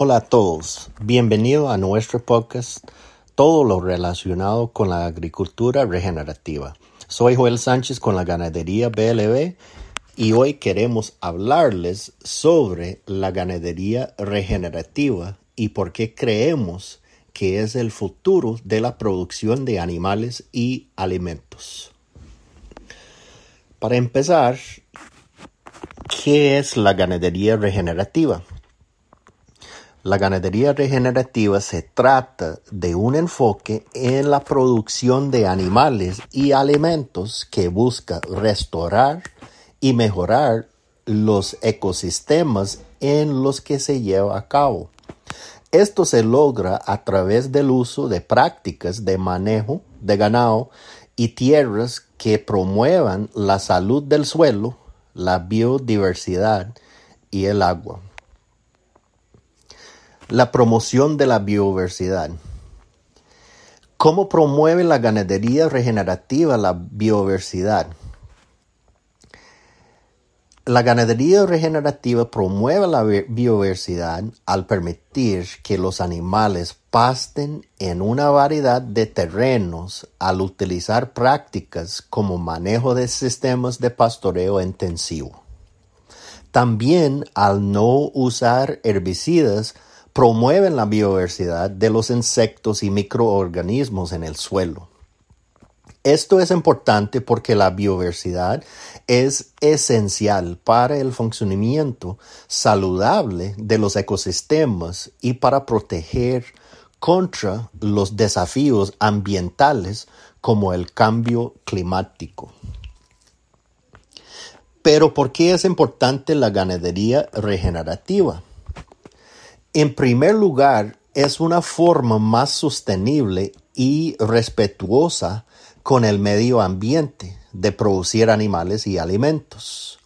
Hola a todos, bienvenido a nuestro podcast, todo lo relacionado con la agricultura regenerativa. Soy Joel Sánchez con la ganadería BLB y hoy queremos hablarles sobre la ganadería regenerativa y por qué creemos que es el futuro de la producción de animales y alimentos. Para empezar, ¿qué es la ganadería regenerativa? La ganadería regenerativa se trata de un enfoque en la producción de animales y alimentos que busca restaurar y mejorar los ecosistemas en los que se lleva a cabo. Esto se logra a través del uso de prácticas de manejo de ganado y tierras que promuevan la salud del suelo, la biodiversidad y el agua. La promoción de la biodiversidad. ¿Cómo promueve la ganadería regenerativa la biodiversidad? La ganadería regenerativa promueve la biodiversidad al permitir que los animales pasten en una variedad de terrenos al utilizar prácticas como manejo de sistemas de pastoreo intensivo. También al no usar herbicidas promueven la biodiversidad de los insectos y microorganismos en el suelo. Esto es importante porque la biodiversidad es esencial para el funcionamiento saludable de los ecosistemas y para proteger contra los desafíos ambientales como el cambio climático. Pero ¿por qué es importante la ganadería regenerativa? En primer lugar, es una forma más sostenible y respetuosa con el medio ambiente de producir animales y alimentos.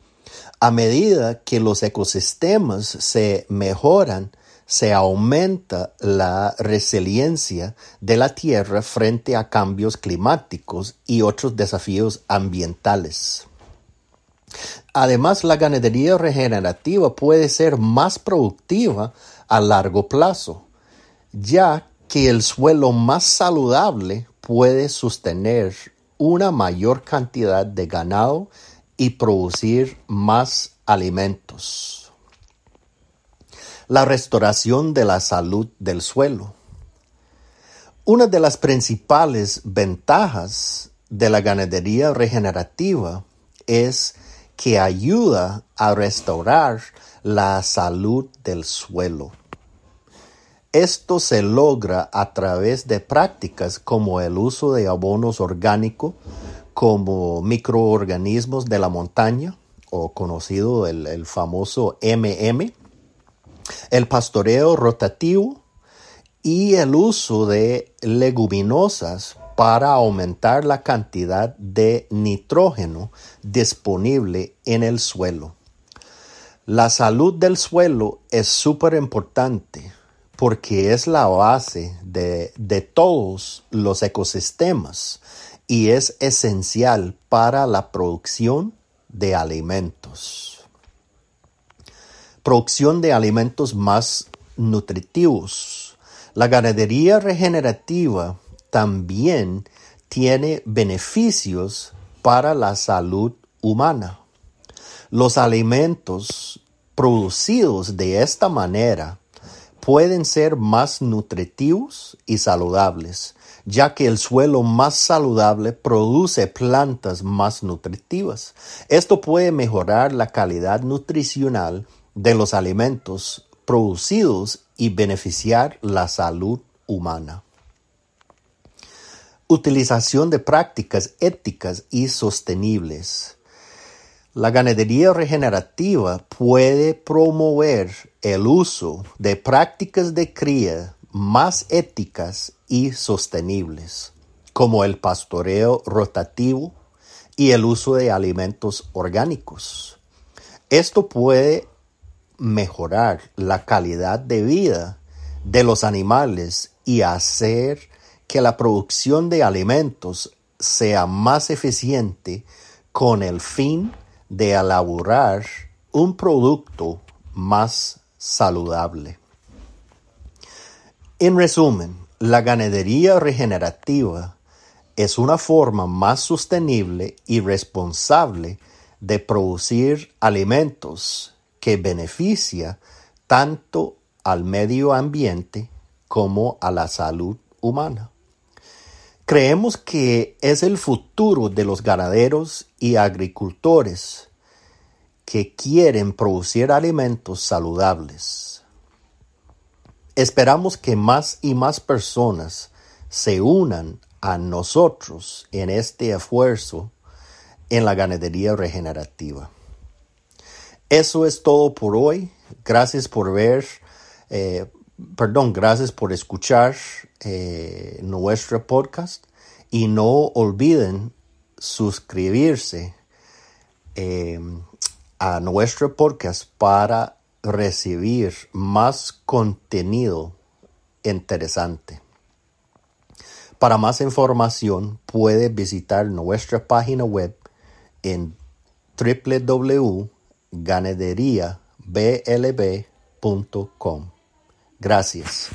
A medida que los ecosistemas se mejoran, se aumenta la resiliencia de la Tierra frente a cambios climáticos y otros desafíos ambientales. Además, la ganadería regenerativa puede ser más productiva a largo plazo, ya que el suelo más saludable puede sostener una mayor cantidad de ganado y producir más alimentos. La restauración de la salud del suelo. Una de las principales ventajas de la ganadería regenerativa es que ayuda a restaurar la salud del suelo. Esto se logra a través de prácticas como el uso de abonos orgánicos, como microorganismos de la montaña, o conocido el, el famoso MM, el pastoreo rotativo y el uso de leguminosas para aumentar la cantidad de nitrógeno disponible en el suelo. La salud del suelo es súper importante porque es la base de, todos los ecosistemas y es esencial para la producción de alimentos. Producción de alimentos más nutritivos. La ganadería regenerativa también tiene beneficios para la salud humana. Los alimentos producidos de esta manera pueden ser más nutritivos y saludables, ya que el suelo más saludable produce plantas más nutritivas. Esto puede mejorar la calidad nutricional de los alimentos producidos y beneficiar la salud humana. Utilización de prácticas éticas y sostenibles. La ganadería regenerativa puede promover el uso de prácticas de cría más éticas y sostenibles, como el pastoreo rotativo y el uso de alimentos orgánicos. Esto puede mejorar la calidad de vida de los animales y hacer que la producción de alimentos sea más eficiente con el fin de elaborar un producto más saludable. En resumen, la ganadería regenerativa es una forma más sostenible y responsable de producir alimentos que beneficia tanto al medio ambiente como a la salud humana. Creemos que es el futuro de los ganaderos y agricultores que quieren producir alimentos saludables. Esperamos que más y más personas se unan a nosotros en este esfuerzo en la ganadería regenerativa. Eso es todo por hoy. Gracias por ver, eh, perdón, gracias por escuchar eh, nuestro podcast y no olviden suscribirse eh, a nuestro podcast para recibir más contenido interesante. Para más información puede visitar nuestra página web en www.ganaderiablb.com. Gracias.